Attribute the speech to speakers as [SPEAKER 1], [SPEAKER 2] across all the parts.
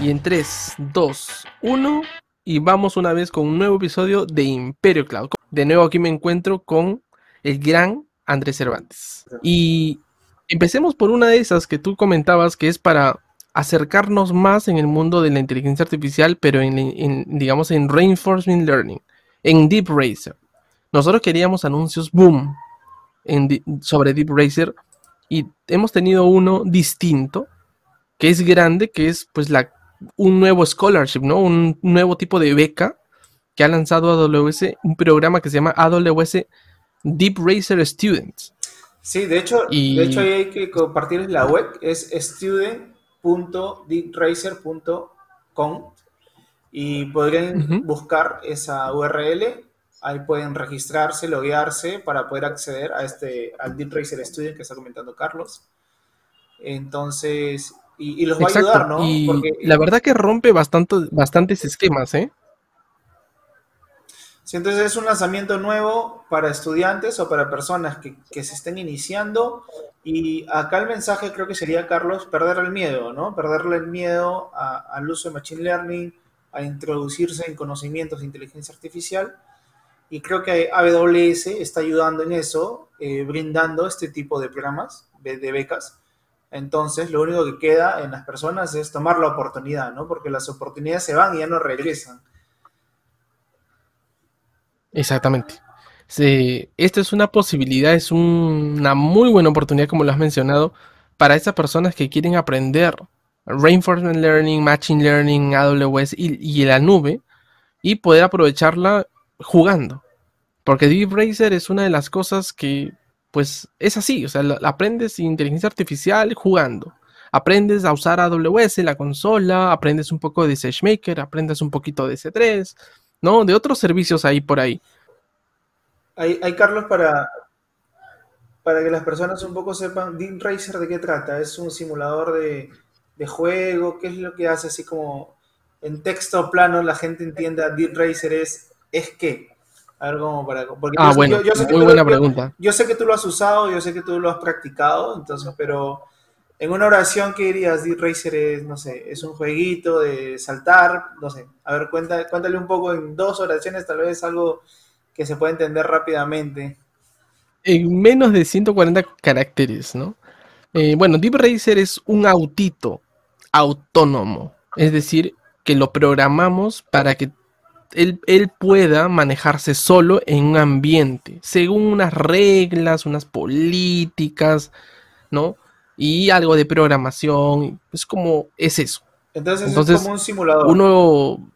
[SPEAKER 1] Y en 3, 2, 1 y vamos una vez con un nuevo episodio de Imperio Cloud. De nuevo aquí me encuentro con el gran Andrés Cervantes. Y empecemos por una de esas que tú comentabas que es para acercarnos más en el mundo de la inteligencia artificial, pero en, digamos en reinforcement learning, en Deep Racer. Nosotros queríamos anuncios boom sobre Deep Racer y hemos tenido uno distinto que es grande, que es pues la, un nuevo scholarship, ¿no? Un nuevo tipo de beca que ha lanzado AWS, un programa que se llama AWS Deep Racer Students.
[SPEAKER 2] Sí, de hecho, de hecho ahí hay que compartir la web, es student.deepracer.com y podrían buscar esa URL, ahí pueden registrarse, loguearse para poder acceder a este, al Deep Racer Student que está comentando Carlos. Entonces, y, los va a ayudar, ¿no?
[SPEAKER 1] Y la verdad que rompe bastante, bastantes esquemas, ¿eh?
[SPEAKER 2] Sí, entonces es un lanzamiento nuevo para estudiantes o para personas que, se estén iniciando. Y acá el mensaje creo que sería, Carlos, perder el miedo, ¿no? Perderle el miedo al uso de Machine Learning, a introducirse en conocimientos de inteligencia artificial. Y creo que AWS está ayudando en eso, eh, brindando este tipo de programas, de becas, entonces, lo único que queda en las personas es tomar la oportunidad, ¿no? Porque las oportunidades se van y ya no regresan.
[SPEAKER 1] Exactamente. esta es una posibilidad, es una muy buena oportunidad, como lo has mencionado, para esas personas que quieren aprender Reinforcement Learning, Matching Learning, AWS y, y la nube y poder aprovecharla jugando. Porque Deep Racer es una de las cosas que pues es así, o sea, aprendes inteligencia artificial jugando. Aprendes a usar AWS, la consola, aprendes un poco de SageMaker, aprendes un poquito de C3, ¿no? De otros servicios ahí por ahí.
[SPEAKER 2] Hay, Carlos, para, para que las personas un poco sepan, Deep Racer de qué trata. Es un simulador de, juego, ¿qué es lo que hace? Así como en texto plano la gente entienda Deep Racer es, es qué. A ver cómo para.
[SPEAKER 1] ah, bueno, yo, sé muy buena pregunta.
[SPEAKER 2] Yo sé que tú lo has usado, yo sé que tú lo has practicado, entonces, pero en una oración, ¿qué dirías? Deep Racer es, no sé, es un jueguito de saltar, no sé. A ver, cuéntale, cuéntale un poco en dos oraciones, tal vez algo que se pueda entender rápidamente.
[SPEAKER 1] En menos de 140 caracteres, ¿no? Eh, bueno, Deep Racer es un autito autónomo, es decir, que lo programamos para que él, pueda manejarse solo en un ambiente, según unas reglas, unas políticas, ¿no? Y algo de programación, es como, es eso.
[SPEAKER 2] Entonces, es como un simulador.
[SPEAKER 1] Uno...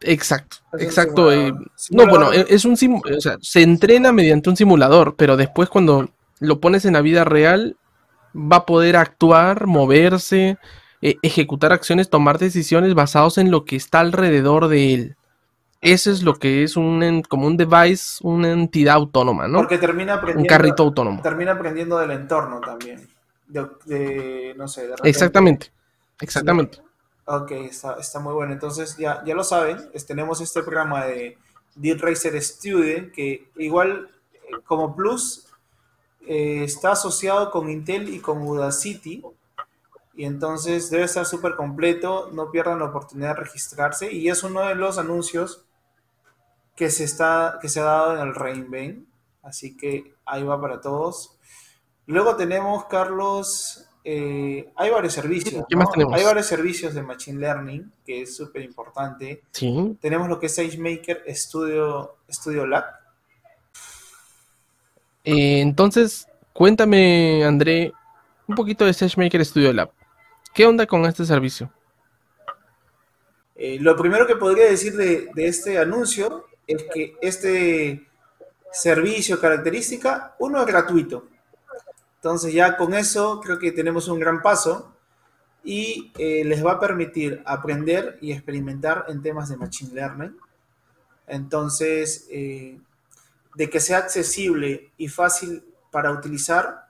[SPEAKER 1] Exacto, exacto. Eh, no, bueno, e, es un o sea, se entrena mediante un simulador, pero después cuando lo pones en la vida real, va a poder actuar, moverse, e, ejecutar acciones, tomar decisiones basados en lo que está alrededor de él. Eso es lo que es un como un device, una entidad autónoma, ¿no?
[SPEAKER 2] Porque termina aprendiendo.
[SPEAKER 1] Un carrito autónomo.
[SPEAKER 2] Termina aprendiendo del entorno también. De, no sé,
[SPEAKER 1] Exactamente. Exactamente.
[SPEAKER 2] Ok, está, muy bueno. Entonces, ya, ya lo saben, tenemos este programa de Deep Racer Student que igual eh, como plus eh, está asociado con Intel y con Udacity y entonces debe estar súper completo, no pierdan la oportunidad de registrarse y es uno de los anuncios que se, está, que se ha dado en el Reinvent, así que ahí va para todos. Luego tenemos, Carlos, eh, hay varios servicios. Hay varios servicios de Machine Learning, que es súper importante.
[SPEAKER 1] Sí.
[SPEAKER 2] Tenemos lo que es SageMaker Studio, Studio Lab.
[SPEAKER 1] Eh, entonces, cuéntame, André, un poquito de SageMaker Studio Lab. ¿Qué onda con este servicio?
[SPEAKER 2] Eh, lo primero que podría decir de, este anuncio es que este servicio, característica, uno es gratuito. Entonces ya con eso creo que tenemos un gran paso y eh, les va a permitir aprender y experimentar en temas de Machine Learning. Entonces, eh, de que sea accesible y fácil para utilizar,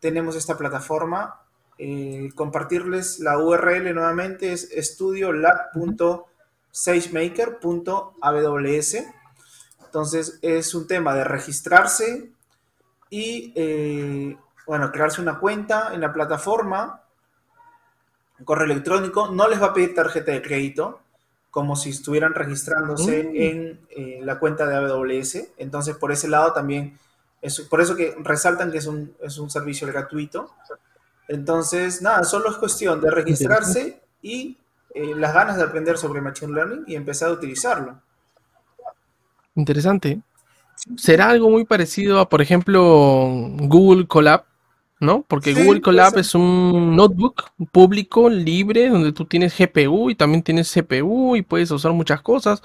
[SPEAKER 2] tenemos esta plataforma eh, compartirles la URL nuevamente, es estudiolab.sagemaker.aws. Entonces es un tema de registrarse y, eh, bueno, crearse una cuenta en la plataforma. correo electrónico, no les va a pedir tarjeta de crédito, como si estuvieran registrándose
[SPEAKER 1] Mm.
[SPEAKER 2] en eh, la cuenta de AWS. Entonces, por ese lado también, es por eso que resaltan que es un, es un servicio gratuito. Entonces, nada, solo es cuestión de registrarse y eh, las ganas de aprender sobre Machine Learning y empezar a utilizarlo.
[SPEAKER 1] Interesante. ¿Será algo muy parecido a, por ejemplo, Google Colab? ¿No? Porque
[SPEAKER 2] Sí,
[SPEAKER 1] Google Colab es un notebook público, libre, donde tú tienes GPU y también tienes CPU y puedes usar muchas cosas.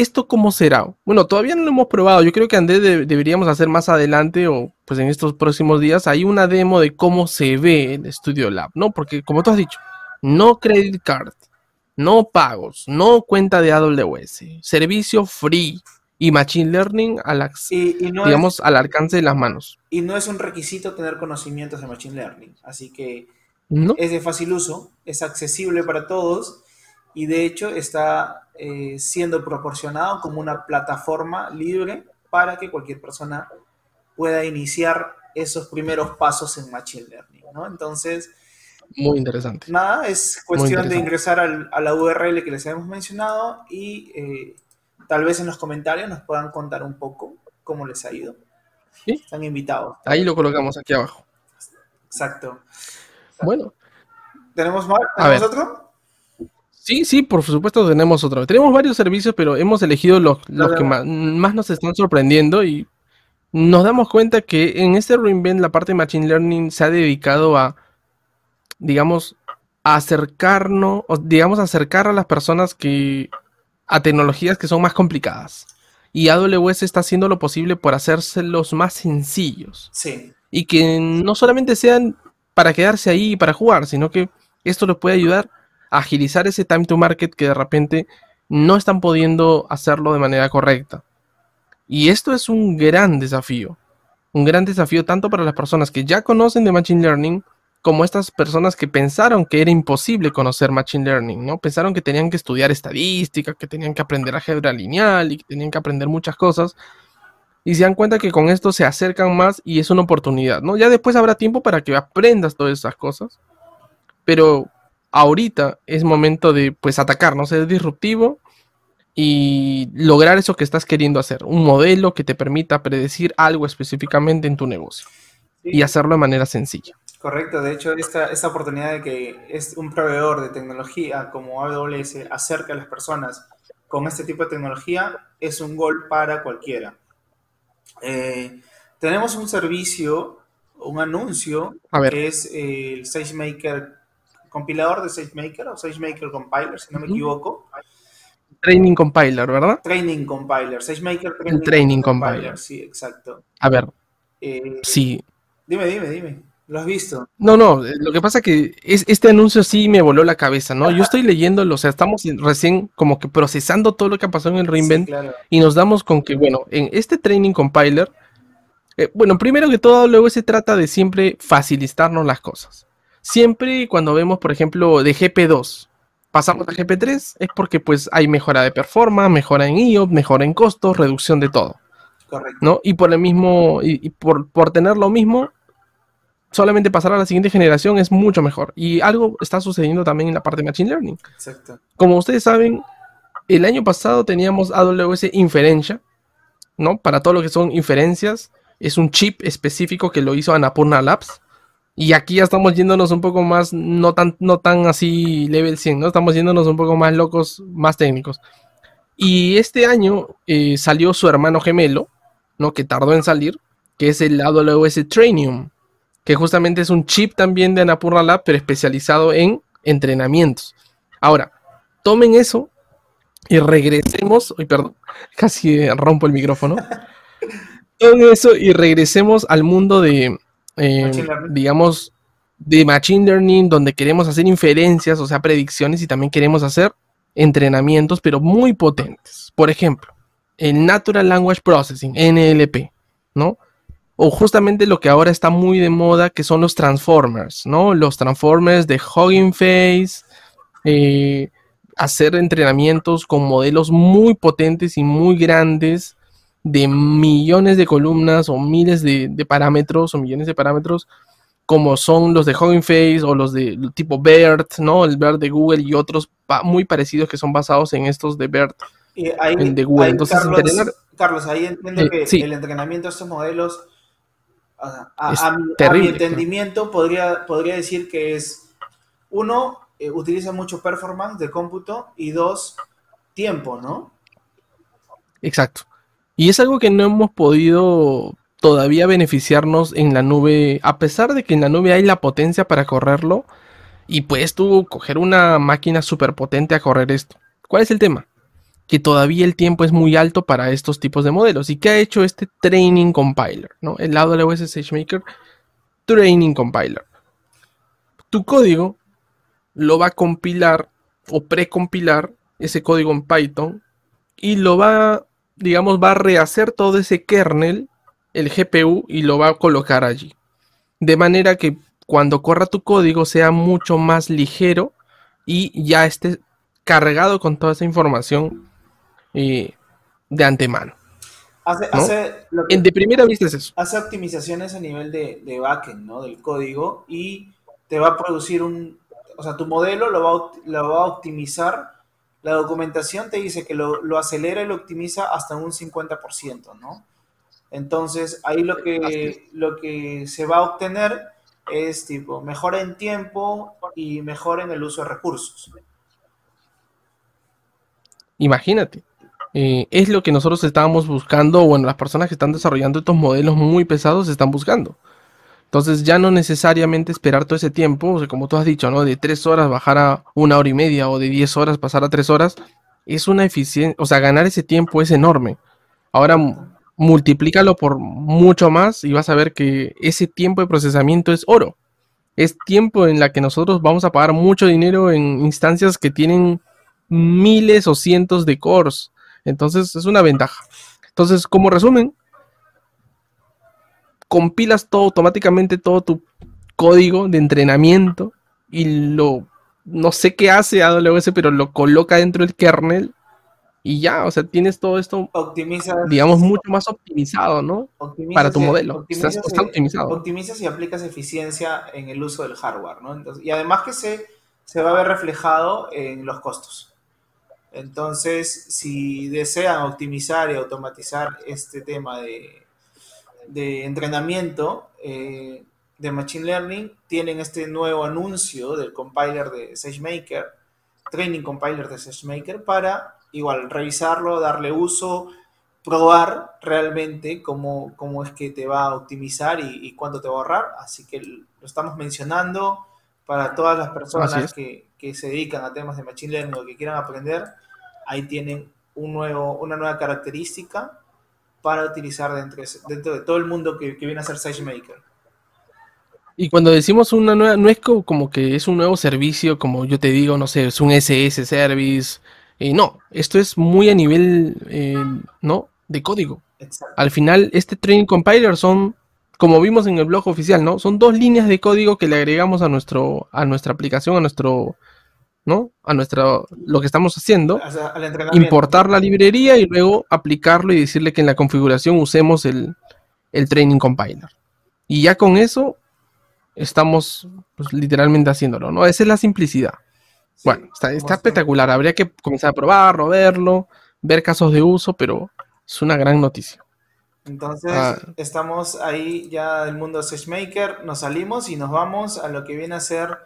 [SPEAKER 1] ¿Esto cómo será? Bueno, todavía no lo hemos probado. Yo creo que Andrés de- deberíamos hacer más adelante o pues en estos próximos días hay una demo de cómo se ve el Studio Lab, ¿no? Porque como tú has dicho, no credit card, no pagos, no cuenta de AWS, servicio free y machine learning al, ac-
[SPEAKER 2] Y, y no
[SPEAKER 1] digamos, al alcance de las manos.
[SPEAKER 2] y no es un requisito tener conocimientos de Machine Learning. Así que
[SPEAKER 1] ¿No?
[SPEAKER 2] es de fácil uso, es accesible para todos y de hecho está eh, siendo proporcionado como una plataforma libre para que cualquier persona pueda iniciar esos primeros pasos en Machine Learning. ¿no? Entonces,
[SPEAKER 1] Muy interesante.
[SPEAKER 2] nada, es cuestión de ingresar al- a la URL que les hemos mencionado y eh, tal vez en los comentarios nos puedan contar un poco cómo les ha ido.
[SPEAKER 1] Sí.
[SPEAKER 2] Están invitados.
[SPEAKER 1] Ahí lo colocamos aquí abajo.
[SPEAKER 2] Exacto.
[SPEAKER 1] Bueno,
[SPEAKER 2] ¿Tenemos más?
[SPEAKER 1] A
[SPEAKER 2] ¿Tenemos
[SPEAKER 1] ver.
[SPEAKER 2] otro?
[SPEAKER 1] Sí, sí, por supuesto tenemos otro. Tenemos varios servicios, pero hemos elegido los, los que más, más nos están sorprendiendo y nos damos cuenta que en este reinvent la parte de Machine Learning se ha dedicado a, digamos, a acercarnos, o digamos, acercar a las personas que a tecnologías que son más complicadas. Y AWS está haciendo lo posible por hacérselos más sencillos.
[SPEAKER 2] Sí.
[SPEAKER 1] y que no solamente sean para quedarse ahí y para jugar, sino que esto les puede ayudar agilizar ese time to market que de repente no están pudiendo hacerlo de manera correcta. Y esto es un gran desafío, un gran desafío tanto para las personas que ya conocen de Machine Learning como estas personas que pensaron que era imposible conocer Machine Learning, ¿no? Pensaron que tenían que estudiar estadística, que tenían que aprender álgebra lineal y que tenían que aprender muchas cosas y se dan cuenta que con esto se acercan más y es una oportunidad, ¿no? Ya después habrá tiempo para que aprendas todas esas cosas, pero ahorita es momento de, pues, atacar, ¿no? Ser disruptivo y lograr eso que estás queriendo hacer, un modelo que te permita predecir algo específicamente en tu negocio
[SPEAKER 2] Sí.
[SPEAKER 1] y hacerlo de manera sencilla.
[SPEAKER 2] Correcto, de hecho, esta, esta oportunidad de que es un proveedor de tecnología como AWS acerca a las personas con este tipo de tecnología es un gol para cualquiera. Eh, tenemos un servicio, un anuncio,
[SPEAKER 1] A ver.
[SPEAKER 2] que es el SageMaker, compilador de SageMaker o SageMaker Compiler, si no me equivoco.
[SPEAKER 1] Training Compiler, ¿verdad?
[SPEAKER 2] Training Compiler, SageMaker
[SPEAKER 1] El Training Compiler.
[SPEAKER 2] Sí, exacto.
[SPEAKER 1] A ver,
[SPEAKER 2] Eh,
[SPEAKER 1] sí.
[SPEAKER 2] Dime, dime, dime. ¿Lo has visto?
[SPEAKER 1] No, no, lo que pasa que es, este anuncio sí me voló la cabeza, ¿no? Yo estoy leyéndolo, o sea, estamos recién como que procesando todo lo que ha pasado en el
[SPEAKER 2] Sí,
[SPEAKER 1] reinvent
[SPEAKER 2] claro.
[SPEAKER 1] y nos damos con que, bueno, en este training compiler, eh, bueno, primero que todo, luego se trata de siempre facilitarnos las cosas. Siempre cuando vemos, por ejemplo, de GP2, pasamos a GP3, es porque pues hay mejora de performance, mejora en IOP, mejora en costos, reducción de todo,
[SPEAKER 2] Correcto.
[SPEAKER 1] ¿no? Y por el mismo, y, y por, por tener lo mismo, solamente pasar a la siguiente generación es mucho mejor. Y algo está sucediendo también en la parte de Machine Learning.
[SPEAKER 2] Exacto.
[SPEAKER 1] Como ustedes saben, el año pasado teníamos AWS Inferencia, ¿no? Para todo lo que son inferencias. Es un chip específico que lo hizo Annapurna Labs. Y aquí ya estamos yéndonos un poco más, no tan, no tan así level 100, ¿no? Estamos yéndonos un poco más locos, más técnicos. Y este año eh, salió su hermano gemelo, ¿no? Que tardó en salir, que es el AWS Trainium, que justamente es un chip también de Annapurna Lab, pero especializado en entrenamientos. Ahora, tomen eso y regresemos. Uy, perdón, casi rompo el micrófono. Tomen eso y regresemos al mundo de, eh, digamos, de Machine Learning, donde queremos hacer inferencias, o sea, predicciones, y también queremos hacer entrenamientos, pero muy potentes. Por ejemplo, el Natural Language Processing, NLP, ¿no? O justamente lo que ahora está muy de moda, que son los Transformers, ¿no? Los Transformers de Hugging Face, eh, hacer entrenamientos con modelos muy potentes y muy grandes de millones de columnas o miles de, de parámetros o millones de parámetros como son los de Hugging Face o los de tipo BERT, ¿no? El BERT de Google y otros muy parecidos que son basados en estos de BERT
[SPEAKER 2] de Google. Entonces, Carlos, ahí entiendo eh, que el entrenamiento de estos modelos, a, mi, entendimiento, podría, podría decir que es, uno, eh, utiliza mucho performance de cómputo y dos, tiempo, ¿no?
[SPEAKER 1] Exacto. Y es algo que no hemos podido todavía beneficiarnos en la nube, a pesar de que en la nube hay la potencia para correrlo, y puedes tú coger una máquina súper potente a correr esto. ¿Cuál es el tema? Que todavía el tiempo es muy alto para estos tipos de modelos. ¿Y qué ha hecho este Training Compiler? ¿no? El AWS SageMaker Training Compiler. Tu código lo va a compilar o precompilar ese código en Python y lo va, digamos, va a rehacer todo ese kernel el GPU y lo va a colocar allí. De manera que cuando corra tu código sea mucho más ligero y ya esté cargado con toda esa información eh, de antemano.
[SPEAKER 2] Hace,
[SPEAKER 1] de primera vista es eso.
[SPEAKER 2] Hace optimizaciones a nivel de, de backend, ¿no? Del código y te va a producir un, o sea, tu modelo lo va, lo va a optimizar. La documentación te dice que lo, lo acelera y lo optimiza hasta un 50%, ¿no? Entonces, ahí lo que, lo que se va a obtener es tipo mejora en tiempo y mejora en el uso de recursos.
[SPEAKER 1] Imagínate. Eh, es lo que nosotros estábamos buscando, bueno, las personas que están desarrollando estos modelos muy pesados están buscando. Entonces ya no necesariamente esperar todo ese tiempo, o sea, como tú has dicho, ¿no? De tres horas bajar a una hora y media o de diez horas pasar a tres horas, es una eficiencia, o sea, ganar ese tiempo es enorme. Ahora multiplícalo por mucho más y vas a ver que ese tiempo de procesamiento es oro. Es tiempo en la que nosotros vamos a pagar mucho dinero en instancias que tienen miles o cientos de cores. Entonces es una ventaja. Entonces, como resumen, compilas todo automáticamente, todo tu código de entrenamiento y lo, no sé qué hace AWS, pero lo coloca dentro del kernel y ya, o sea, tienes todo esto, digamos, mucho más optimizado, ¿no? Para tu modelo.
[SPEAKER 2] está, optimizado. Optimizas y aplicas eficiencia en el uso del hardware, ¿no? y además que se, se va a ver reflejado en los costos. Entonces, si desean optimizar y automatizar este tema de, de entrenamiento eh, de Machine Learning, tienen este nuevo anuncio del compiler de SageMaker, Training Compiler de SageMaker, para igual, revisarlo, darle uso, probar realmente cómo, cómo es que te va a optimizar y, cuánto te va a ahorrar. Así que lo estamos mencionando para todas las personas que, se dedican a temas de Machine Learning o que quieran aprender. Ahí tienen un nuevo, una nueva característica para utilizar dentro, dentro de todo el mundo que, viene a ser SageMaker.
[SPEAKER 1] Y cuando decimos una nueva, no es como que es un nuevo servicio, como yo te digo, no sé, es un SS service, eh, no, esto es muy a nivel, eh, ¿no? De código. Al final, este training compiler son, como vimos en el blog oficial, ¿no? Son dos líneas de código que le agregamos a nuestro, a nuestra aplicación, a nuestro, ¿no? A nuestro, lo que estamos haciendo. importar la librería y luego aplicarlo y decirle que en la configuración usemos el, el training compiler. Y ya con eso estamos pues, literalmente haciéndolo, ¿no? Esa es la simplicidad bueno, está, espectacular. Habría que comenzar a probarlo, verlo, ver casos de uso, pero es una gran noticia.
[SPEAKER 2] Entonces, ah. estamos ahí ya del mundo SageMaker, nos salimos y nos vamos a lo que viene a ser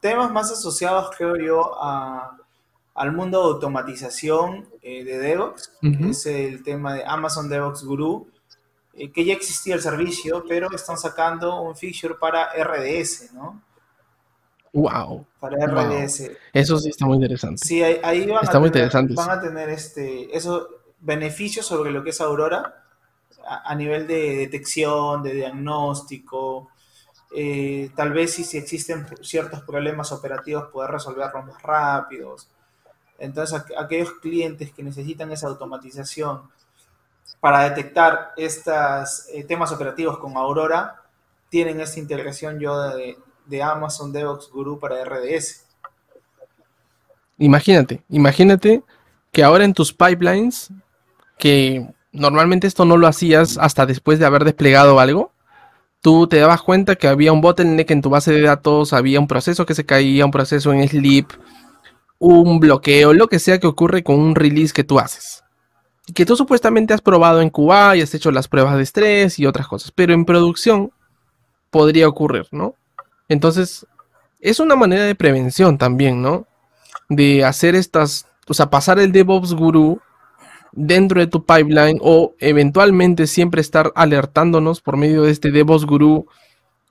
[SPEAKER 2] temas más asociados, creo yo, al mundo de automatización eh, de DevOps, es el tema de Amazon DevOps Guru, eh, que ya existía el servicio, pero están sacando un feature para RDS, ¿no?
[SPEAKER 1] Wow.
[SPEAKER 2] Para RDS.
[SPEAKER 1] Eso sí está muy interesante.
[SPEAKER 2] Sí, ahí, van, a tener, van a tener este, esos beneficios sobre lo que es Aurora a, nivel de detección, de diagnóstico. Eh, tal vez si, existen ciertos problemas operativos poder resolverlos más rápidos. Entonces, aquellos clientes que necesitan esa automatización para detectar estos eh, temas operativos con Aurora, tienen esta integración yo de, de Amazon DevOps Guru para RDS.
[SPEAKER 1] Imagínate, imagínate que ahora en tus pipelines, que normalmente esto no lo hacías hasta después de haber desplegado algo, tú te dabas cuenta que había un bottleneck en tu base de datos, había un proceso que se caía, un proceso en sleep, un bloqueo, lo que sea que ocurre con un release que tú haces. Que tú supuestamente has probado en QA y has hecho las pruebas de estrés y otras cosas, pero en producción podría ocurrir, ¿no? Entonces, es una manera de prevención también, ¿no? De hacer estas, o sea, pasar el DevOps Guru dentro de tu pipeline o eventualmente siempre estar alertándonos por medio de este DevOps Guru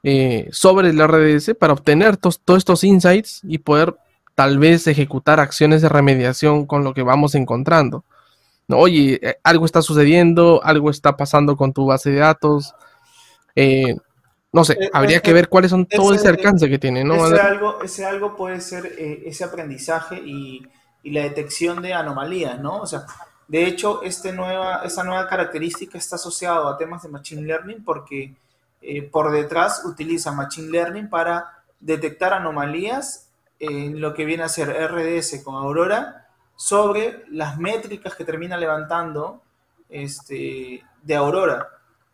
[SPEAKER 1] eh, sobre el RDS para obtener todos estos insights y poder tal vez ejecutar acciones de remediación con lo que vamos encontrando. ¿No? Oye, eh, algo está sucediendo, algo está pasando con tu base de datos. Eh, no sé, habría que ver cuáles son todo ese, alcance que tiene. ¿no?
[SPEAKER 2] Ese, algo, ese algo puede ser ese aprendizaje y, y, la detección de anomalías, ¿no? O sea, de hecho, este nueva, esta nueva característica está asociada a temas de Machine Learning porque eh, por detrás utiliza Machine Learning para detectar anomalías en lo que viene a ser RDS con Aurora sobre las métricas que termina levantando este, de Aurora.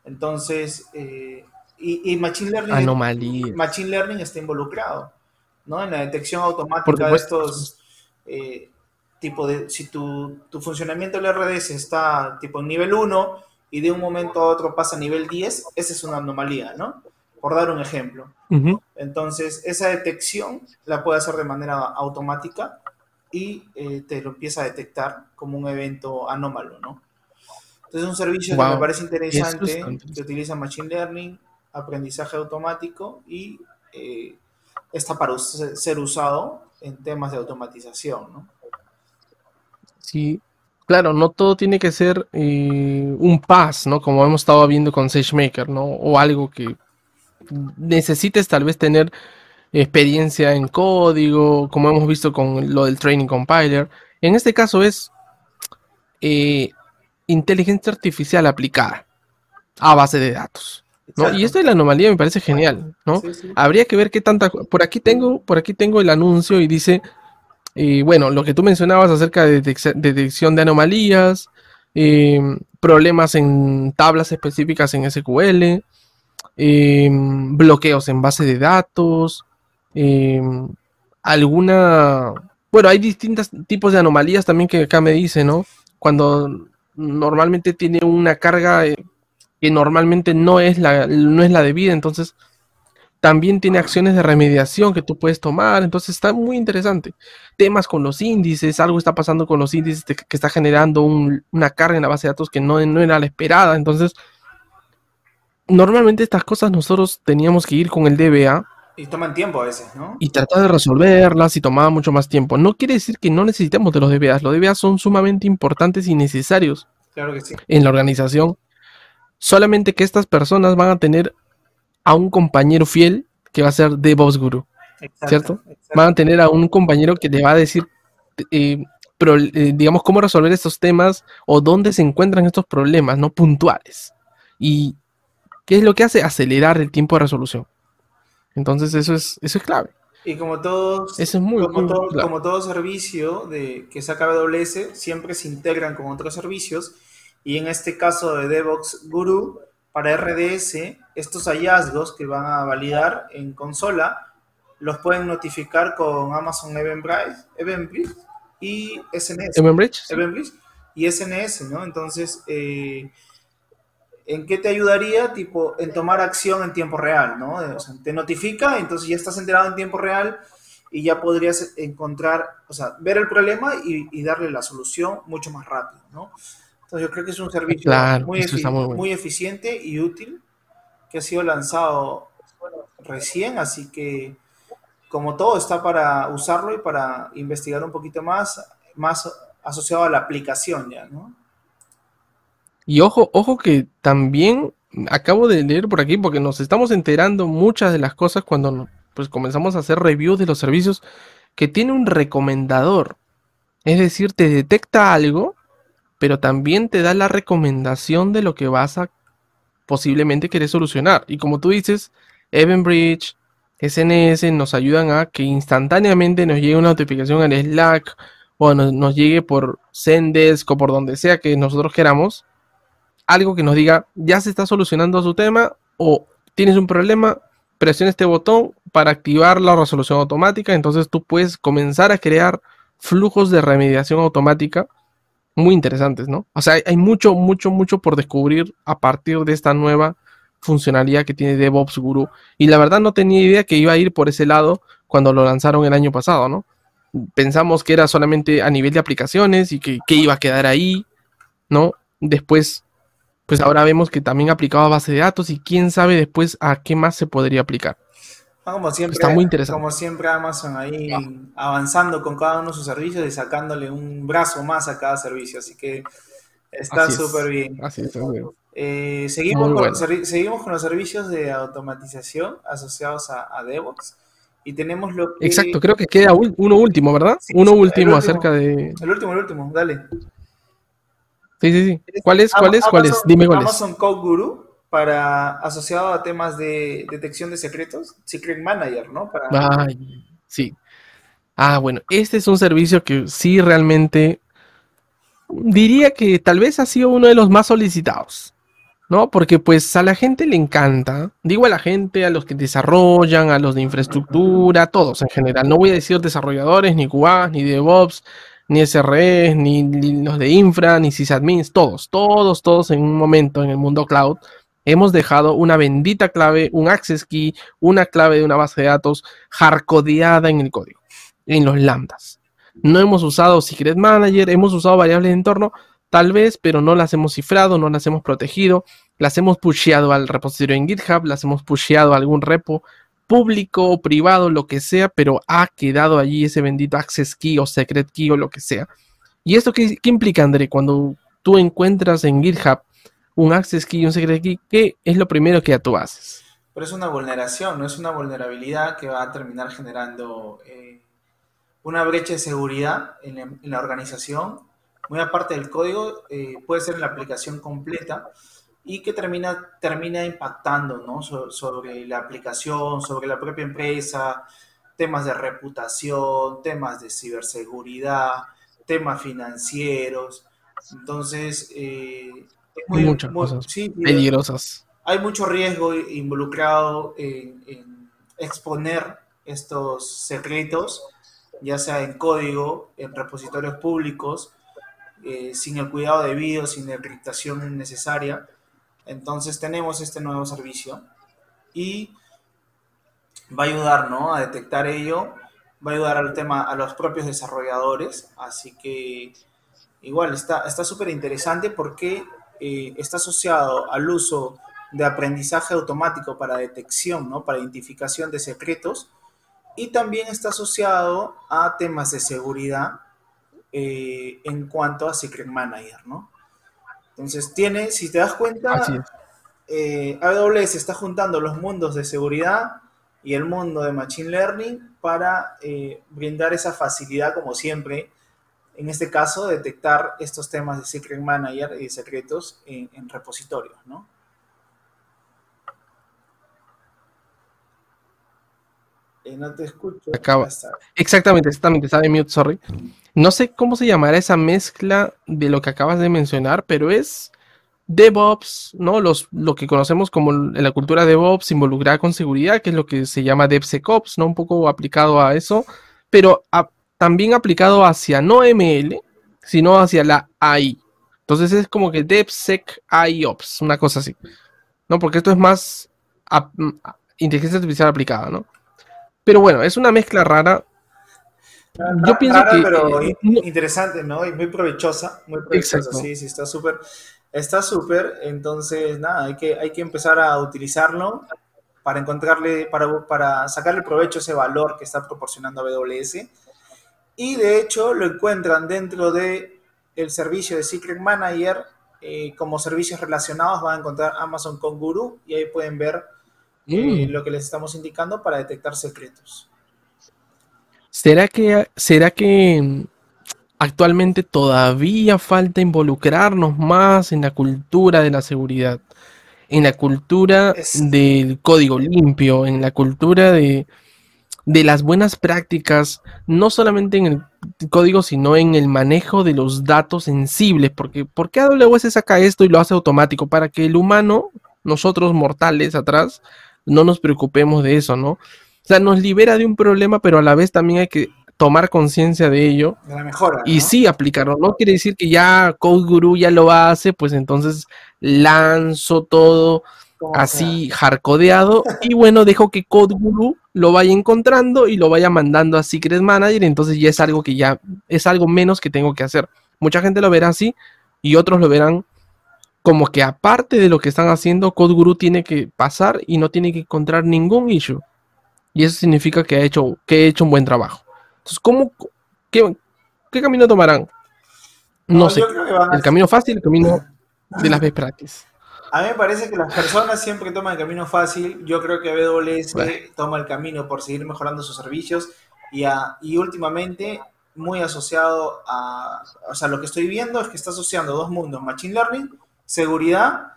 [SPEAKER 2] Entonces, eh, y, Machine Learning, Machine Learning está involucrado ¿no? en la detección automática de estos... Eh, tipo de, si tu, tu, funcionamiento del RDS está tipo en nivel 1 y de un momento a otro pasa a nivel 10, esa es una anomalía, ¿no? Por dar un ejemplo. Entonces, esa detección la puede hacer de manera automática y eh, te lo empieza a detectar como un evento anómalo, ¿no? Entonces, es un servicio que me parece interesante, que utiliza Machine Learning, aprendizaje automático y eh, está para ser usado en temas de automatización, ¿no?
[SPEAKER 1] Sí, claro, no todo tiene que ser eh, un pass, ¿no? Como hemos estado viendo con SageMaker, ¿no? O algo que necesites tal vez tener experiencia en código, como hemos visto con lo del Training Compiler. En este caso es eh, inteligencia artificial aplicada a base de datos. ¿no? Y esto de la anomalía me parece genial, ¿no? Habría que ver qué tanta. Por aquí tengo, por aquí tengo el anuncio y dice y bueno, lo que tú mencionabas acerca de detección de anomalías, eh, problemas en tablas específicas en SQL, eh, bloqueos en base de datos, eh, alguna... Bueno, hay distintos tipos de anomalías también que acá me dice, ¿no? Cuando normalmente tiene una carga que normalmente no es la, no es la debida, entonces también tiene acciones de remediación que tú puedes tomar, entonces está muy interesante. Temas con los índices, algo está pasando con los índices que está generando una carga en la base de datos que no, no era la esperada, entonces normalmente estas cosas nosotros teníamos que ir con el DBA.
[SPEAKER 2] Y toman tiempo a veces, ¿no?
[SPEAKER 1] Y tratar de resolverlas y tomaba mucho más tiempo. No quiere decir que no necesitemos de los DBAs. Los DBAs son sumamente importantes y necesarios
[SPEAKER 2] claro que sí.
[SPEAKER 1] en la organización. Solamente que estas personas van a tener a un compañero fiel que va a ser DevOps Guru, ¿cierto? Van a tener a un compañero que le va a decir, eh, eh, digamos, cómo resolver estos temas o dónde se encuentran estos problemas, ¿no? Puntuales. Y qué es lo que hace acelerar el tiempo de resolución. Entonces eso es, eso es clave.
[SPEAKER 2] Y como todos,
[SPEAKER 1] es muy,
[SPEAKER 2] como, todo, como todo servicio de, que saca AWS, siempre se integran con otros servicios. Y en este caso de DevOps Guru, para RDS, estos hallazgos que van a validar en consola los pueden notificar con Amazon Eventbrite, Eventbrite y SNS.
[SPEAKER 1] Eventbrite.
[SPEAKER 2] y SNS, ¿no? Entonces, eh, ¿en qué te ayudaría? Tipo, en tomar acción en tiempo real, ¿no? O sea, te notifica, entonces ya estás enterado en tiempo real y ya podrías encontrar, o sea, ver el problema y, y darle la solución mucho más rápido, ¿no? Entonces yo creo que es un servicio muy, eficiente y útil que ha sido lanzado recién, así que como todo está para usarlo y para investigar un poquito más, más asociado a la aplicación ya, ¿no?
[SPEAKER 1] Y ojo, ojo que también acabo de leer por aquí porque nos estamos enterando muchas de las cosas cuando pues comenzamos a hacer reviews de los servicios que tiene un recomendador. Es decir, te detecta algo pero también te da la recomendación de lo que vas a posiblemente querer solucionar. Y como tú dices, Eventbridge, SNS nos ayudan a que instantáneamente nos llegue una notificación en Slack o nos, llegue por Zendesk o por donde sea que nosotros queramos, algo que nos diga ya se está solucionando su tema o tienes un problema, presiona este botón para activar la resolución automática, entonces tú puedes comenzar a crear flujos de remediación automática muy interesantes, ¿no? O sea, hay mucho, mucho, mucho por descubrir a partir de esta nueva funcionalidad que tiene DevOps Guru. Y la verdad no tenía idea que iba a ir por ese lado cuando lo lanzaron el año pasado, ¿no? Pensamos que era solamente a nivel de aplicaciones y que, iba a quedar ahí, ¿no? Después, pues ahora vemos que también aplicaba base de datos y quién sabe después a qué más se podría aplicar.
[SPEAKER 2] Ah, como siempre, Está muy interesante. Como siempre Amazon ahí avanzando con cada uno de sus servicios y sacándole un brazo más a cada servicio. Así que está súper bien.
[SPEAKER 1] Así es,
[SPEAKER 2] eh, seguimos, con, seguimos con los servicios de automatización asociados a, a DevOps. Y tenemos lo
[SPEAKER 1] que... Exacto, creo que queda uno último, ¿verdad? uno último, acerca de...
[SPEAKER 2] El último, el último, dale.
[SPEAKER 1] Sí, sí, sí. ¿Cuál es? ¿Cuál es? ¿Cuál es? Dime cuál
[SPEAKER 2] Amazon Code Guru para asociado a temas de detección de secretos, Secret Manager, ¿no?
[SPEAKER 1] Sí. Ah, bueno, este es un servicio que sí realmente diría que tal vez ha sido uno de los más solicitados. ¿no? Porque pues a la gente le encanta, digo a la gente, a los que desarrollan, a los de infraestructura, a todos en general. No voy a decir desarrolladores, ni QA, ni DevOps, ni SRE, ni, ni, los de infra, ni sysadmins, todos, todos, todos en un momento en el mundo cloud hemos dejado una bendita clave, un access key, una clave de una base de datos hardcodeada en el código, en los lambdas. No hemos usado Secret Manager, hemos usado variables de entorno, tal vez, pero no las hemos cifrado, no las hemos protegido, las hemos pusheado al repositorio en GitHub, las hemos pusheado a algún repo público o privado, lo que sea, pero ha quedado allí ese bendito access key o secret key o lo que sea. ¿Y esto qué, implica, André? Cuando tú encuentras en GitHub un access key un secret key, ¿qué es lo primero que tú haces?
[SPEAKER 2] Pero es una vulneración, no es una vulnerabilidad que va a terminar generando eh, una brecha de seguridad en la organización muy aparte del código, eh, puede ser en la aplicación completa y que termina, termina impactando ¿no? sobre la aplicación, sobre la propia empresa, temas de reputación, temas de ciberseguridad, temas financieros. Entonces,
[SPEAKER 1] eh, muy, muchas cosas peligrosas.
[SPEAKER 2] Hay mucho riesgo involucrado en, en exponer estos secretos, ya sea en código, en repositorios públicos, eh, sin el cuidado debido, sin la encriptación necesaria. Entonces tenemos este nuevo servicio y va a ayudar ¿no? a detectar ello, va a ayudar al tema a los propios desarrolladores, así que igual está súper interesante porque eh, está asociado al uso de aprendizaje automático para detección, ¿no? para identificación de secretos, y también está asociado a temas de seguridad eh, en cuanto a Secret Manager, ¿no? Entonces tiene, si te das cuenta, eh, AWS está juntando los mundos de seguridad y el mundo de Machine Learning para eh, brindar esa facilidad, como siempre, en este caso, detectar estos temas de Secret Manager y secretos en, en repositorios, ¿no? no te escucho.
[SPEAKER 1] Acaba. Exactamente, exactamente, está de mute, sorry. No sé cómo se llamará esa mezcla de lo que acabas de mencionar, pero es DevOps, ¿no? Los, lo que conocemos como en la cultura DevOps involucrada con seguridad, que es lo que se llama DevSecOps, ¿no? Un poco aplicado a eso, pero también aplicado hacia no ML, sino hacia la AI. Entonces es como que DevSecAIOps, una cosa así, ¿no? Porque esto es más inteligencia artificial aplicada, ¿no? Pero bueno, es una mezcla rara.
[SPEAKER 2] Yo pienso que. Pero eh, interesante, ¿no? Y muy provechosa. Muy provechosa, sí, sí, está súper. Está súper. Entonces, nada, hay que, hay que empezar a utilizarlo para encontrarle, para, para sacarle provecho a ese valor que está proporcionando AWS. Y de hecho lo encuentran dentro de el servicio de Secret Manager eh, como servicios relacionados. Van a encontrar Amazon con Guru y ahí pueden ver Mm. lo que les estamos indicando para detectar secretos.
[SPEAKER 1] ¿Será que, será que mm, actualmente todavía falta involucrarnos más en la cultura de la seguridad? En la cultura del código limpio, en la cultura de, de las buenas prácticas, no solamente en el código, sino en el manejo de los datos sensibles. Porque, ¿Por qué AWS saca esto y lo hace automático? Para que el humano nosotros mortales atrás no nos preocupemos de eso, ¿no? O sea, nos libera de un problema, pero a la vez también hay que tomar conciencia de ello
[SPEAKER 2] De la mejora.
[SPEAKER 1] y
[SPEAKER 2] ¿no?
[SPEAKER 1] sí aplicarlo. No quiere decir que ya Code Guru ya lo hace, pues entonces lanzo todo así hardcodeado y bueno, dejo que Code Guru lo vaya encontrando y lo vaya mandando a Secret Manager, entonces ya es algo que ya es algo menos que tengo que hacer. Mucha gente lo verá así y otros lo verán como que aparte de lo que están haciendo, Code Guru tiene que pasar y no tiene que encontrar ningún issue. Y eso significa que ha hecho, que he hecho un buen trabajo. Entonces, ¿cómo, qué, qué camino tomarán? No,
[SPEAKER 2] No,
[SPEAKER 1] sé. El camino fácil, el camino de las best practices.
[SPEAKER 2] A mí me parece que las personas siempre toman el camino fácil. Yo creo que AWS
[SPEAKER 1] Bueno.
[SPEAKER 2] toma el camino por seguir mejorando sus servicios y, a- y últimamente muy asociado a, o sea, lo que estoy viendo es que está asociando dos mundos, Machine Learning, seguridad,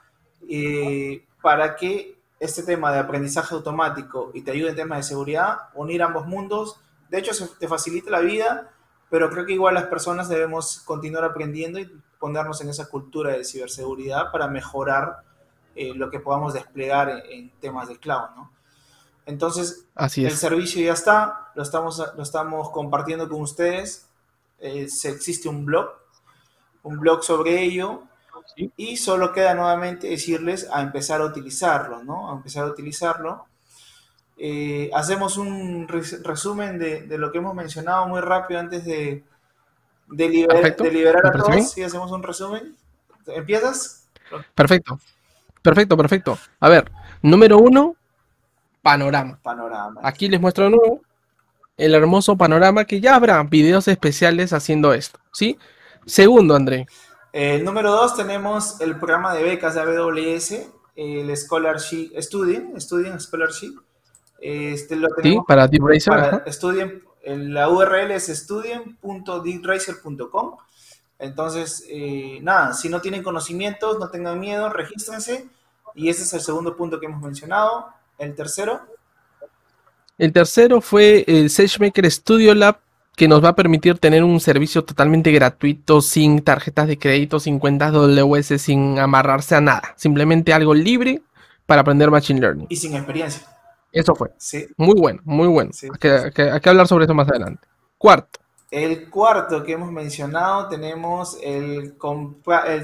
[SPEAKER 2] eh, para que este tema de aprendizaje automático y te ayude en temas de seguridad, unir ambos mundos, de hecho se- te facilita la vida, pero creo que igual las personas debemos continuar aprendiendo y ponernos en esa cultura de ciberseguridad para mejorar eh, lo que podamos desplegar en, en temas de cloud, ¿no? Entonces,
[SPEAKER 1] Así
[SPEAKER 2] el servicio ya está, lo estamos, lo estamos compartiendo con ustedes. eh, se, existe un blog, un blog sobre ello.
[SPEAKER 1] Sí.
[SPEAKER 2] Y solo queda nuevamente decirles a empezar a utilizarlo, ¿no? A empezar a utilizarlo. Eh, hacemos un res- resumen de, de lo que hemos mencionado muy rápido antes de, de, liber-
[SPEAKER 1] Perfecto,
[SPEAKER 2] de liberar a todos. Sí, hacemos un resumen. ¿Empiezas?
[SPEAKER 1] Perfecto. Perfecto, perfecto. A ver, número uno, panorama.
[SPEAKER 2] Panorama.
[SPEAKER 1] Aquí les muestro de nuevo el hermoso panorama que ya habrá videos especiales haciendo esto, ¿sí? Segundo, André.
[SPEAKER 2] Eh, número dos tenemos el programa de becas de AWS, el Scholarship Student, Student Scholarship. Este lo
[SPEAKER 1] ¿Sí? Para Deep Racer.
[SPEAKER 2] para. Student, la URL es student.deepracer.com. Entonces, eh, nada, si no tienen conocimientos, no tengan miedo, regístrense. Y ese es el segundo punto que hemos mencionado. El tercero,
[SPEAKER 1] El tercero fue el SageMaker Studio Lab, que nos va a permitir tener un servicio totalmente gratuito, sin tarjetas de crédito, sin cuentas WS, sin amarrarse a nada. Simplemente algo libre para aprender Machine Learning.
[SPEAKER 2] y sin experiencia.
[SPEAKER 1] Eso fue.
[SPEAKER 2] Sí.
[SPEAKER 1] Muy bueno, muy bueno.
[SPEAKER 2] Sí.
[SPEAKER 1] Hay que, hay que- hay que hablar sobre eso más adelante. Cuarto.
[SPEAKER 2] El cuarto que hemos mencionado tenemos el,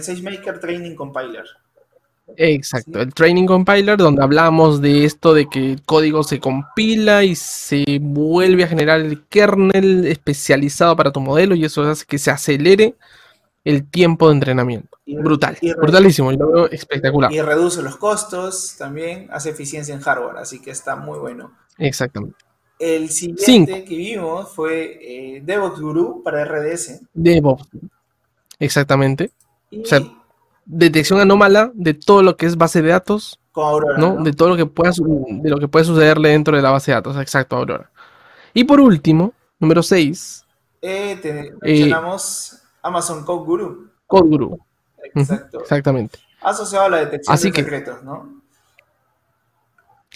[SPEAKER 2] SageMaker Training Compiler.
[SPEAKER 1] Exacto, el Training Compiler, donde hablamos de esto de que el código se compila y se vuelve a generar el kernel especializado para tu modelo y eso hace que se acelere el tiempo de entrenamiento.
[SPEAKER 2] Y-
[SPEAKER 1] Brutal,
[SPEAKER 2] y
[SPEAKER 1] brutalísimo, lo veo espectacular.
[SPEAKER 2] Y reduce los costos, también hace eficiencia en hardware, así que está muy bueno.
[SPEAKER 1] Exactamente.
[SPEAKER 2] El siguiente
[SPEAKER 1] Cinco.
[SPEAKER 2] que vimos fue eh, DevOps Guru para RDS.
[SPEAKER 1] DevOps. Exactamente.
[SPEAKER 2] Y
[SPEAKER 1] O sea, Detección anómala de todo lo que es base de datos,
[SPEAKER 2] con Aurora.
[SPEAKER 1] ¿no?
[SPEAKER 2] ¿no?
[SPEAKER 1] De todo lo que pueda, de lo que puede sucederle dentro de la base de datos. Exacto, Aurora. Y por último, número 6,
[SPEAKER 2] Eh, te- mencionamos Amazon Code Guru.
[SPEAKER 1] Code Guru.
[SPEAKER 2] Exacto.
[SPEAKER 1] Exactamente.
[SPEAKER 2] Asociado a la detección
[SPEAKER 1] Así
[SPEAKER 2] de
[SPEAKER 1] que-
[SPEAKER 2] secretos, ¿no?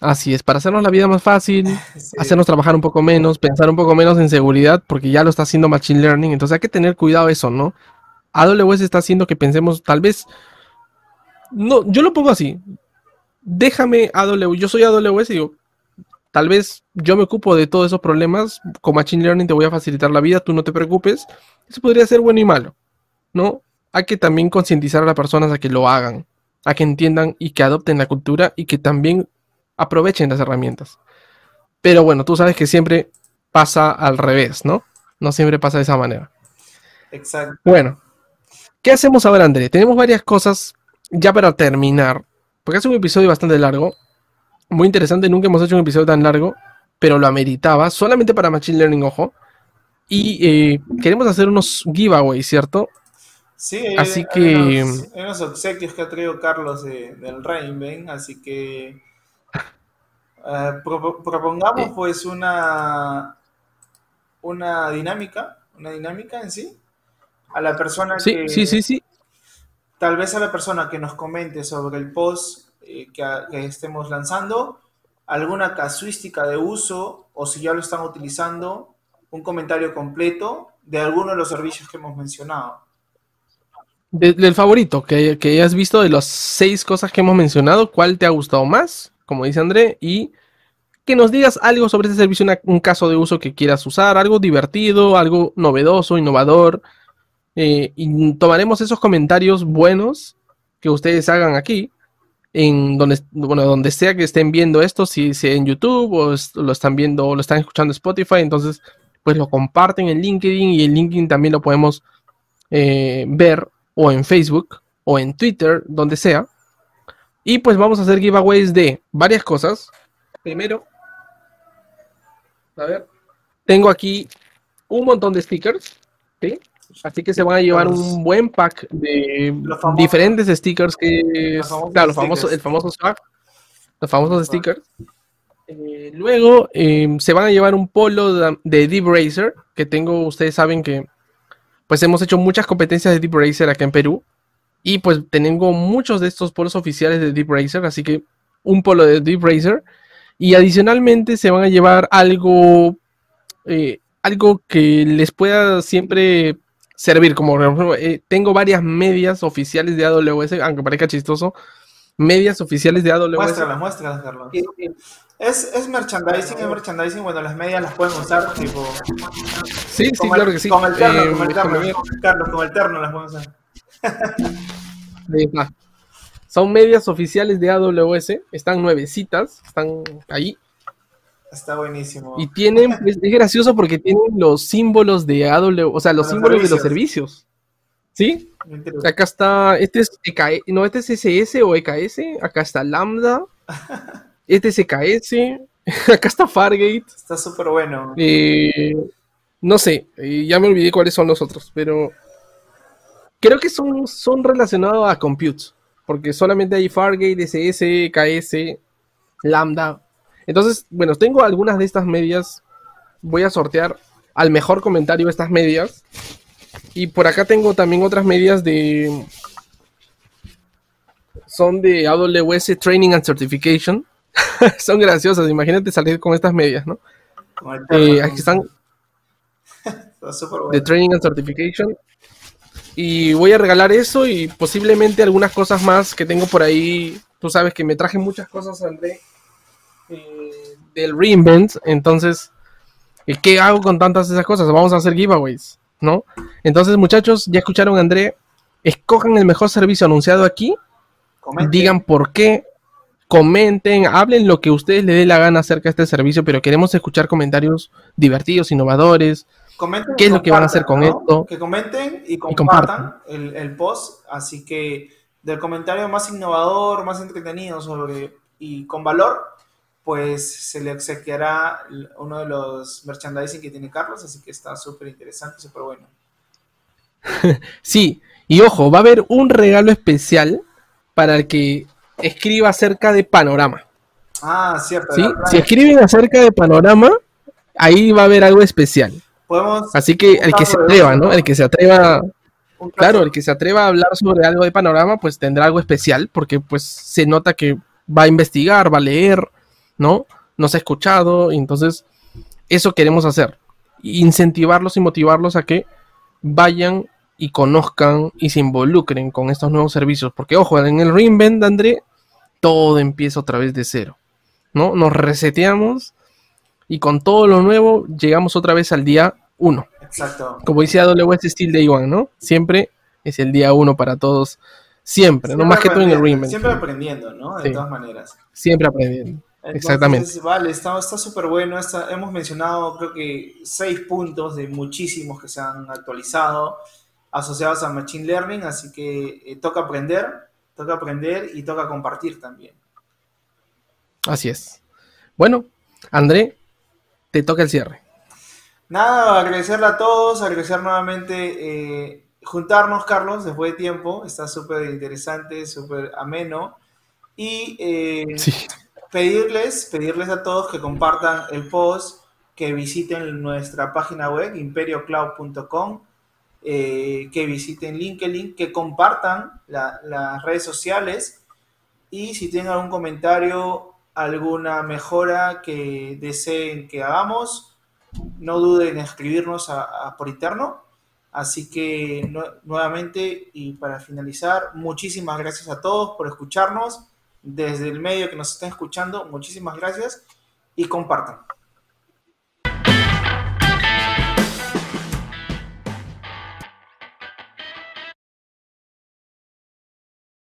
[SPEAKER 1] Así es, para hacernos la vida más fácil,
[SPEAKER 2] Sí.
[SPEAKER 1] hacernos trabajar un poco menos, pensar un poco menos en seguridad, porque ya lo está haciendo Machine Learning, entonces hay que tener cuidado eso, ¿no? AWS está haciendo que pensemos, tal vez, no, yo lo pongo así, déjame AWS, yo soy AWS y digo, tal vez yo me ocupo de todos esos problemas, con Machine Learning te voy a facilitar la vida, tú no te preocupes, eso podría ser bueno y malo, ¿no? Hay que también concientizar a las personas a que lo hagan, a que entiendan y que adopten la cultura y que también aprovechen las herramientas. Pero bueno, tú sabes que siempre pasa al revés, ¿no? No siempre pasa de esa manera.
[SPEAKER 2] Exacto.
[SPEAKER 1] Bueno, ¿qué hacemos ahora, André? Tenemos varias cosas ya para terminar, porque es un episodio bastante largo, muy interesante, nunca hemos hecho un episodio tan largo, pero lo ameritaba, solamente para Machine Learning, ojo. Y eh, queremos hacer unos giveaways, ¿cierto?
[SPEAKER 2] Sí,
[SPEAKER 1] Así
[SPEAKER 2] hay
[SPEAKER 1] que-
[SPEAKER 2] unos, hay unos obsequios que ha traído Carlos de- del Rainben, así que eh, propo- propongamos pues una una dinámica, una dinámica en sí, a la persona
[SPEAKER 1] Sí,
[SPEAKER 2] que
[SPEAKER 1] sí, sí, sí.
[SPEAKER 2] tal vez a la persona que nos comente sobre el post eh, que, que estemos lanzando, alguna casuística de uso o si ya lo están utilizando, un comentario completo de alguno de los servicios que hemos mencionado.
[SPEAKER 1] del favorito que, que hayas visto de las seis cosas que hemos mencionado, ¿cuál te ha gustado más? Como dice André, y que nos digas algo sobre este servicio, un caso de uso que quieras usar, algo divertido, algo novedoso, innovador. Eh, y tomaremos esos comentarios buenos que ustedes hagan aquí, en donde, bueno, donde sea que estén viendo esto, si sea en YouTube o lo están viendo o lo están escuchando Spotify, entonces pues lo comparten en LinkedIn y en LinkedIn también lo podemos eh, ver o en Facebook o en Twitter, donde sea. Y pues vamos a hacer giveaways de varias cosas. Primero, a ver, tengo aquí un montón de stickers, ¿sí? Así que se van a llevar un buen pack de diferentes stickers que claro, famosos, el famoso swag, los famosos stickers. Eh, luego em, se van a llevar un polo de, de Deep Racer, que tengo, ustedes saben que pues hemos hecho muchas competencias de Deep Racer acá en Perú. Y pues tengo muchos de estos polos oficiales de Deep Racer, así que un polo de Deep Racer. Y adicionalmente se van a llevar algo, eh, algo que les pueda siempre servir. Como eh, tengo varias medias oficiales de AWS, aunque parezca chistoso. Medias oficiales de AWS.
[SPEAKER 2] Muéstralas, muéstralas, Carlos. Es, es merchandising, es merchandising. Bueno, las medias las pueden usar, tipo.
[SPEAKER 1] Sí, sí, claro que sí.
[SPEAKER 2] Con el terno, eh, con el terno. Carlos, con el terno las pueden usar.
[SPEAKER 1] Son medias oficiales de AWS, están nuevecitas, están ahí.
[SPEAKER 2] Está buenísimo.
[SPEAKER 1] Y tienen, es, gracioso porque tienen los símbolos de AWS, o sea, los símbolos de los servicios. ¿Sí? Acá está, este es EKS, no, este es SS o EKS, acá está Lambda. Este es EKS. Acá está Fargate.
[SPEAKER 2] Está súper bueno.
[SPEAKER 1] Eh, no sé, eh, ya me olvidé cuáles son los otros, pero creo que son, son relacionados a compute, porque solamente hay Fargate, SS, KS, Lambda. Entonces, bueno, tengo algunas de estas medias. Voy a sortear al mejor comentario estas medias. Y por acá tengo también otras medias de. Son de AWS Training and Certification. son graciosas. Imagínate salir con estas medias, ¿no? Eh, aquí están. De Training and Certification. Y voy a regalar eso y posiblemente algunas cosas más que tengo por ahí. Tú sabes que me traje muchas cosas, André, eh, del Reinvent. Entonces, eh, ¿qué hago con tantas esas cosas? Vamos a hacer giveaways, ¿no? Entonces, muchachos, ya escucharon a André. Escojan el mejor servicio anunciado aquí. Digan por qué comenten, hablen lo que ustedes les dé la gana acerca de este servicio, pero queremos escuchar comentarios divertidos, innovadores. ¿Qué es lo que van a hacer con esto?
[SPEAKER 2] Que comenten y compartan, El, post. Así que del comentario más innovador, más entretenido sobre y con valor, pues se le obsequiará uno de los merchandising que tiene Carlos, así que está súper interesante, súper bueno.
[SPEAKER 1] sí, y ojo, va a haber un regalo especial para el que escriba acerca de panorama.
[SPEAKER 2] Ah, cierto.
[SPEAKER 1] ¿Sí? Si escriben acerca de panorama, ahí va a haber algo especial. Así que el que se atreva, ¿no? El que se atreva, claro, el que se atreva a hablar sobre algo de panorama, pues tendrá algo especial, porque pues se nota que va a investigar, va a leer, ¿no? Nos ha escuchado, y entonces eso queremos hacer. Incentivarlos y motivarlos a que vayan y conozcan y se involucren con estos nuevos servicios. Porque, ojo, en el Reinvent, André, todo empieza otra vez de cero. ¿no? Nos reseteamos y con todo lo nuevo llegamos otra vez al día 1.
[SPEAKER 2] Exacto.
[SPEAKER 1] Como dice AWS Steel Day One, ¿no? Siempre es el día 1 para todos. Siempre, no más que todo en el Reinvent.
[SPEAKER 2] Siempre aprendiendo, ¿no? De todas maneras.
[SPEAKER 1] Siempre aprendiendo. Exactamente.
[SPEAKER 2] Vale, está súper bueno. hemos mencionado, creo que, seis puntos de muchísimos que se han actualizado asociados a Machine Learning, así que eh, toca aprender, toca aprender y toca compartir también.
[SPEAKER 1] Así es. Bueno, André, te toca el cierre.
[SPEAKER 2] Nada, agradecerle a todos, agradecer nuevamente eh, juntarnos, Carlos, después de tiempo. Está súper interesante, súper ameno. Y eh, pedirles, pedirles a todos que compartan el post, que visiten nuestra página web, imperiocloud.com, eh, que visiten LinkedIn, que compartan las redes sociales y si tienen algún comentario, alguna mejora que deseen que hagamos, no duden en escribirnos por interno. Así que nuevamente y para finalizar, muchísimas gracias a todos por escucharnos desde el medio que nos estén escuchando. Muchísimas gracias y compartan.